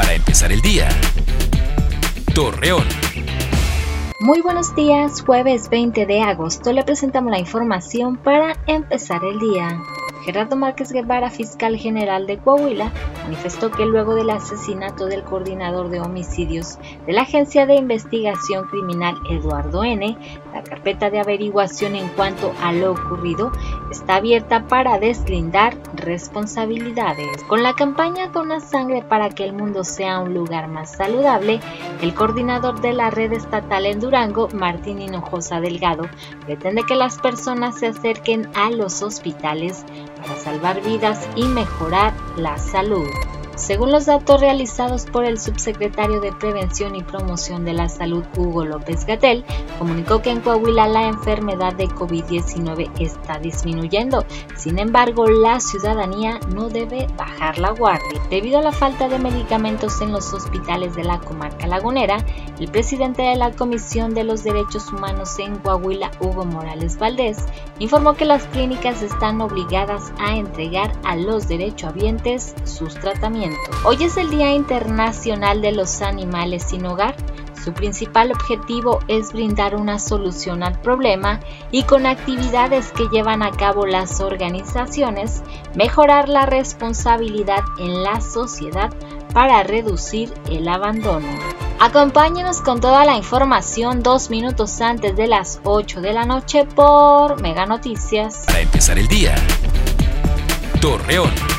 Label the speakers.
Speaker 1: para empezar el día. Torreón.
Speaker 2: Muy buenos días, jueves 20 de agosto le presentamos la información para empezar el día. Gerardo Márquez Guevara, fiscal general de Coahuila, manifestó que luego del asesinato del coordinador de homicidios de la Agencia de Investigación Criminal Eduardo N., la carpeta de averiguación en cuanto a lo ocurrido está abierta para deslindar responsabilidades. Con la campaña Dona Sangre para que el mundo sea un lugar más saludable, el coordinador de la red estatal en Durango, Martín Hinojosa Delgado, pretende que las personas se acerquen a los hospitales para salvar vidas y mejorar la salud. Según los datos realizados por el subsecretario de Prevención y Promoción de la Salud, Hugo López Gatel, comunicó que en Coahuila la enfermedad de COVID-19 está disminuyendo. Sin embargo, la ciudadanía no debe bajar la guardia. Debido a la falta de medicamentos en los hospitales de la comarca lagunera, el presidente de la Comisión de los Derechos Humanos en Coahuila, Hugo Morales Valdés, informó que las clínicas están obligadas a entregar a los derechohabientes sus tratamientos. Hoy es el Día Internacional de los Animales sin Hogar. Su principal objetivo es brindar una solución al problema y con actividades que llevan a cabo las organizaciones, mejorar la responsabilidad en la sociedad para reducir el abandono. Acompáñenos con toda la información dos minutos antes de las 8 de la noche por Mega Noticias.
Speaker 1: Para empezar el día, Torreón.